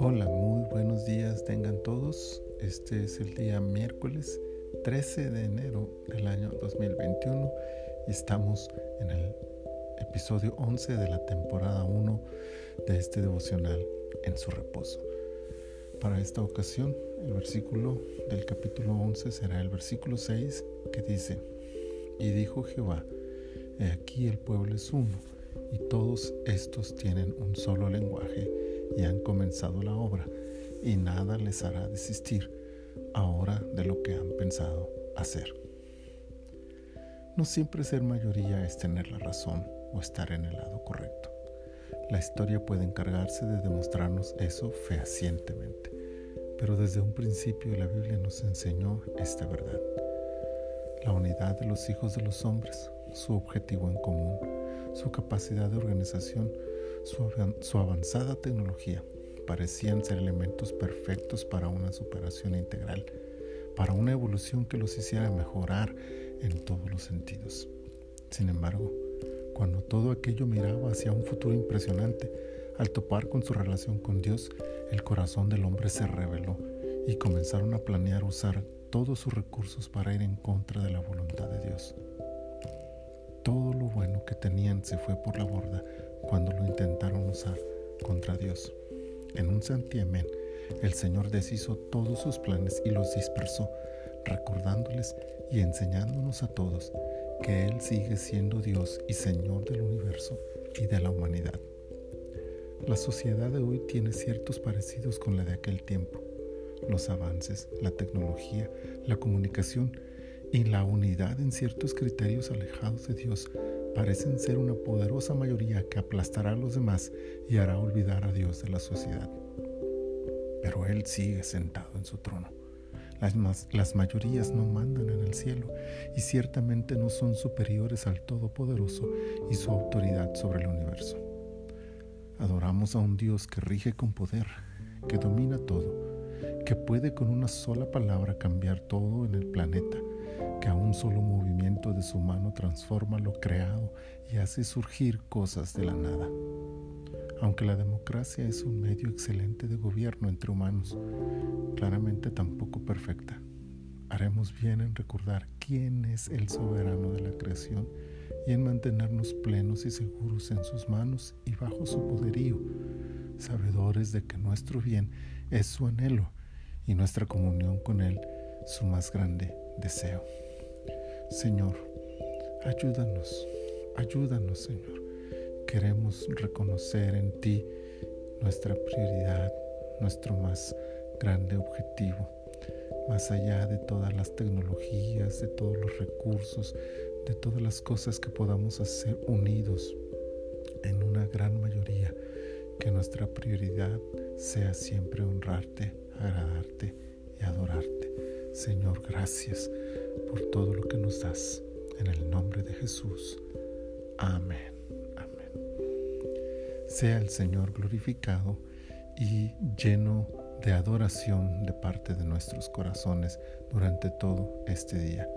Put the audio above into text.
Hola, muy buenos días tengan todos. Este es el día miércoles 13 de enero del año 2021 y estamos en el episodio 11 de la temporada 1 de este devocional en su reposo. Para esta ocasión, el versículo del capítulo 11 será el versículo 6 que dice, y dijo Jehová, he aquí el pueblo es uno, y todos estos tienen un solo lenguaje, y han comenzado la obra, y nada les hará desistir ahora de lo que han pensado hacer. No siempre ser mayoría es tener la razón o estar en el lado correcto. La historia puede encargarse de demostrarnos eso fehacientemente, pero desde un principio la Biblia nos enseñó esta verdad. La unidad de los hijos de los hombres, su objetivo en común, su capacidad de organización, su, avanzada tecnología, parecían ser elementos perfectos para una superación integral, para una evolución que los hiciera mejorar en todos los sentidos. Sin embargo, cuando todo aquello miraba hacia un futuro impresionante, al topar con su relación con Dios, el corazón del hombre se reveló y comenzaron a planear usar todos sus recursos para ir en contra de la voluntad de Dios. Todo lo bueno que tenían se fue por la borda cuando lo intentaron usar contra Dios. En un santiamén, el Señor deshizo todos sus planes y los dispersó, recordándoles y enseñándonos a todos que Él sigue siendo Dios y Señor del universo y de la humanidad. La sociedad de hoy tiene ciertos parecidos con la de aquel tiempo. Los avances, la tecnología, la comunicación y la unidad en ciertos criterios alejados de Dios parecen ser una poderosa mayoría que aplastará a los demás y hará olvidar a Dios de la sociedad. Pero Él sigue sentado en su trono las, las mayorías no mandan en el cielo y ciertamente no son superiores al Todopoderoso y su autoridad sobre el universo. Adoramos a un Dios que rige con poder, que domina todo, que puede con una sola palabra cambiar todo en el planeta, que a un solo movimiento de su mano transforma lo creado y hace surgir cosas de la nada. Aunque la democracia es un medio excelente de gobierno entre humanos, claramente tampoco perfecta, haremos bien en recordar quién es el soberano de la creación y en mantenernos plenos y seguros en sus manos y bajo su poderío, sabedores de que nuestro bien es su anhelo y nuestra comunión con Él su más grande deseo. Señor, ayúdanos, ayúdanos, Señor queremos reconocer en ti nuestra prioridad, nuestro más grande objetivo, más allá de todas las tecnologías, de todos los recursos, de todas las cosas que podamos hacer unidos en una gran mayoría, que nuestra prioridad sea siempre honrarte, agradarte y adorarte. Señor, gracias por todo lo que nos das. En el nombre de Jesús. Amén sea el Señor glorificado y lleno de adoración de parte de nuestros corazones durante todo este día.